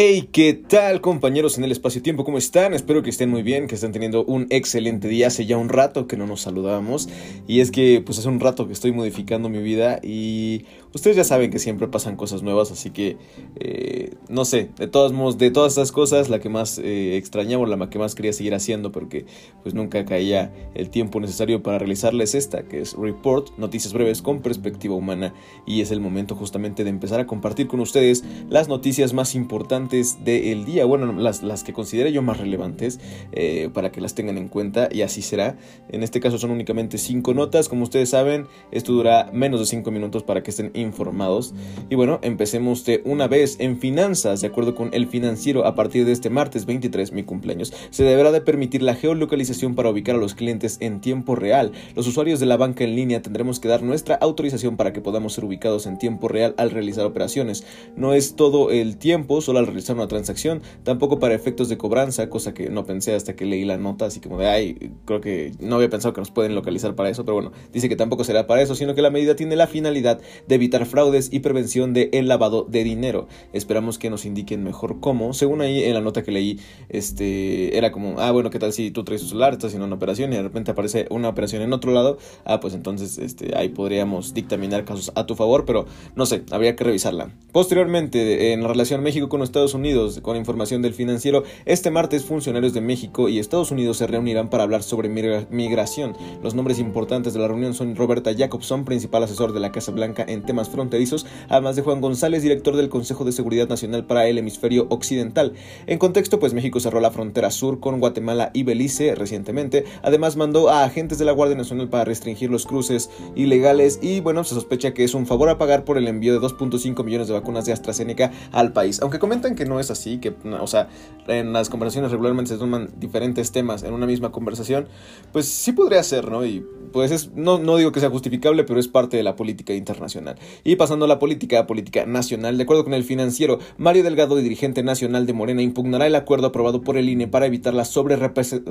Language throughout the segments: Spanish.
Hey, ¿qué tal compañeros en el espacio-tiempo? ¿Cómo están? Espero que estén muy bien, que estén teniendo un excelente día. Hace ya un rato que no nos saludábamos y es que pues hace un rato que estoy modificando mi vida y ustedes ya saben que siempre pasan cosas nuevas, así que eh, no sé, de todos de todas estas cosas, la que más eh, extrañaba, la que más quería seguir haciendo porque pues nunca caía el tiempo necesario para realizarles esta, que es Report, noticias breves con perspectiva humana y es el momento justamente de empezar a compartir con ustedes las noticias más importantes del día, bueno, las, las que considere yo más relevantes eh, para que las tengan en cuenta y así será. En este caso son únicamente cinco notas, como ustedes saben, esto dura menos de cinco minutos para que estén informados. Y bueno, empecemos de una vez en finanzas, de acuerdo con el financiero, a partir de este martes 23, mi cumpleaños, se deberá de permitir la geolocalización para ubicar a los clientes en tiempo real. Los usuarios de la banca en línea tendremos que dar nuestra autorización para que podamos ser ubicados en tiempo real al realizar operaciones. No es todo el tiempo, solo al realizar una transacción, tampoco para efectos de cobranza, cosa que no pensé hasta que leí la nota, así como de, ay, creo que no había pensado que nos pueden localizar para eso, pero bueno, dice que tampoco será para eso, sino que la medida tiene la finalidad de evitar fraudes y prevención de el lavado de dinero. Esperamos que nos indiquen mejor cómo. Según ahí en la nota que leí, este era como, ah, bueno, ¿qué tal si tú traes tu celular, estás haciendo una operación y de repente aparece una operación en otro lado? Ah, pues entonces este, ahí podríamos dictaminar casos a tu favor, pero no sé, habría que revisarla. Posteriormente, en la relación México con Estados Unidos, con información del financiero, este martes funcionarios de México y Estados Unidos se reunirán para hablar sobre migración. Los nombres importantes de la reunión son Roberta Jacobson, principal asesor de la Casa Blanca en temas fronterizos, además de Juan González, director del Consejo de Seguridad Nacional para el Hemisferio Occidental. En contexto, pues México cerró la frontera sur con Guatemala y Belice recientemente. Además, mandó a agentes de la Guardia Nacional para restringir los cruces ilegales y, bueno, se sospecha que es un favor a pagar por el envío de 2.5 millones de vacunas de AstraZeneca al país. Aunque comentan que no es así, que, o sea, en las conversaciones regularmente se toman diferentes temas en una misma conversación, pues sí podría ser, ¿no? Y pues es, no, no digo que sea justificable, pero es parte de la política internacional. Y pasando a la política, política nacional, de acuerdo con el financiero, Mario Delgado, dirigente nacional de Morena, impugnará el acuerdo aprobado por el INE para evitar la sobre,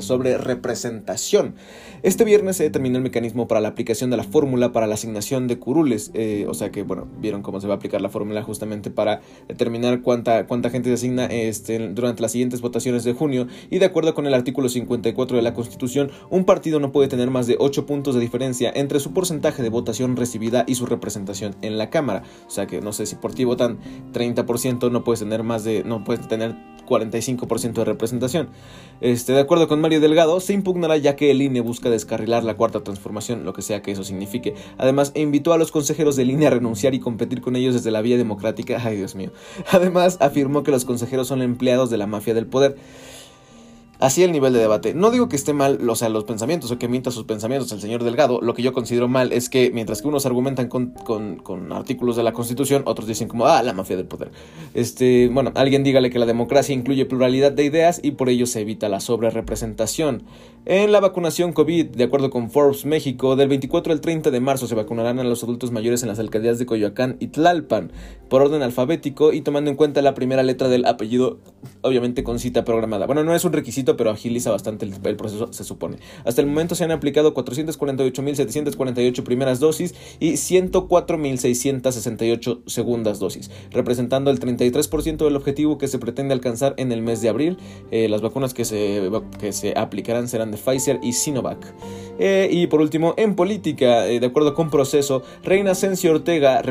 sobre representación. Este viernes se determinó el mecanismo para la aplicación de la fórmula para la asignación de curules, eh, o sea que, bueno, vieron cómo se va a aplicar la fórmula justamente para determinar cuánta, cuánta gente se asigna este, durante las siguientes votaciones de junio y de acuerdo con el artículo 54 de la Constitución, un partido no puede tener más de 8 puntos de diferencia entre su porcentaje de votación recibida y su representación en la Cámara. O sea que no sé si por ti votan 30%, no puedes tener más de, no puedes tener 45% de representación. Este, de acuerdo con Mario Delgado, se impugnará ya que el INE busca descarrilar la cuarta transformación, lo que sea que eso signifique. Además, invitó a los consejeros del INE a renunciar y competir con ellos desde la vía democrática. Ay, Dios mío. Además, afirmó que los consejeros son empleados de la mafia del poder. Así el nivel de debate. No digo que esté mal, o sea, los pensamientos o que minta sus pensamientos el señor Delgado. Lo que yo considero mal es que mientras que unos argumentan con, con, artículos de la Constitución, otros dicen como, ah, la mafia del poder. Este, bueno, alguien dígale que la democracia incluye pluralidad de ideas y por ello se evita la sobrerepresentación. En la vacunación COVID, de acuerdo con Forbes México, del 24 al 30 de marzo se vacunarán a los adultos mayores en las alcaldías de Coyoacán y Tlalpan por orden alfabético y tomando en cuenta la primera letra del apellido, obviamente con cita programada. Bueno, no es un requisito pero agiliza bastante el, proceso, se supone. Hasta el momento se han aplicado 448.748 primeras dosis y 104.668 segundas dosis, representando el 33% del objetivo que se pretende alcanzar en el mes de abril. Eh, las vacunas que se, que se aplicarán serán de Pfizer y Sinovac. Eh, y por último, en política, eh, de acuerdo con proceso, Reina Sencio Ortega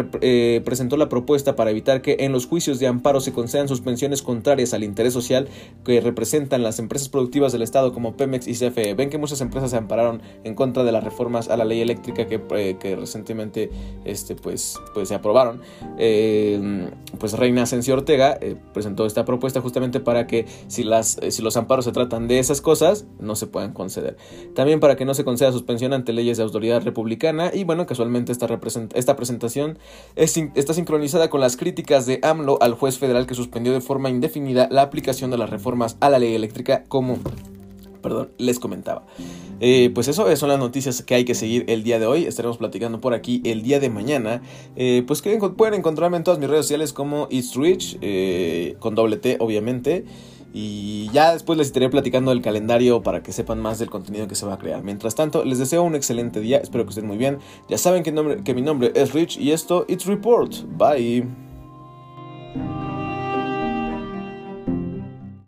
presentó la propuesta para evitar que en los juicios de amparo se concedan suspensiones contrarias al interés social que representan las empresas productivas del Estado como Pemex y CFE. Ven que muchas empresas se ampararon en contra de las reformas a la ley eléctrica que, eh, recientemente este, pues, pues se aprobaron. Eh, pues Reina Asensio Ortega eh, presentó esta propuesta justamente para que si, las, si los amparos se tratan de esas cosas, no se puedan conceder. También para que no se conceda suspensión ante leyes de autoridad republicana y bueno, casualmente esta, esta presentación está sincronizada con las críticas de AMLO al juez federal que suspendió de forma indefinida la aplicación de las reformas a la ley eléctrica como perdón, les comentaba. Eh, pues eso son las noticias que hay que seguir el día de hoy. Estaremos platicando por aquí el día de mañana. Eh, pues que pueden encontrarme en todas mis redes sociales como It's Rich, eh, con doble T obviamente. Y ya después les estaré platicando el calendario para que sepan más del contenido que se va a crear. Mientras tanto, les deseo un excelente día. Espero que estén muy bien. Ya saben que, que mi nombre es Rich y esto, It's Report. Bye.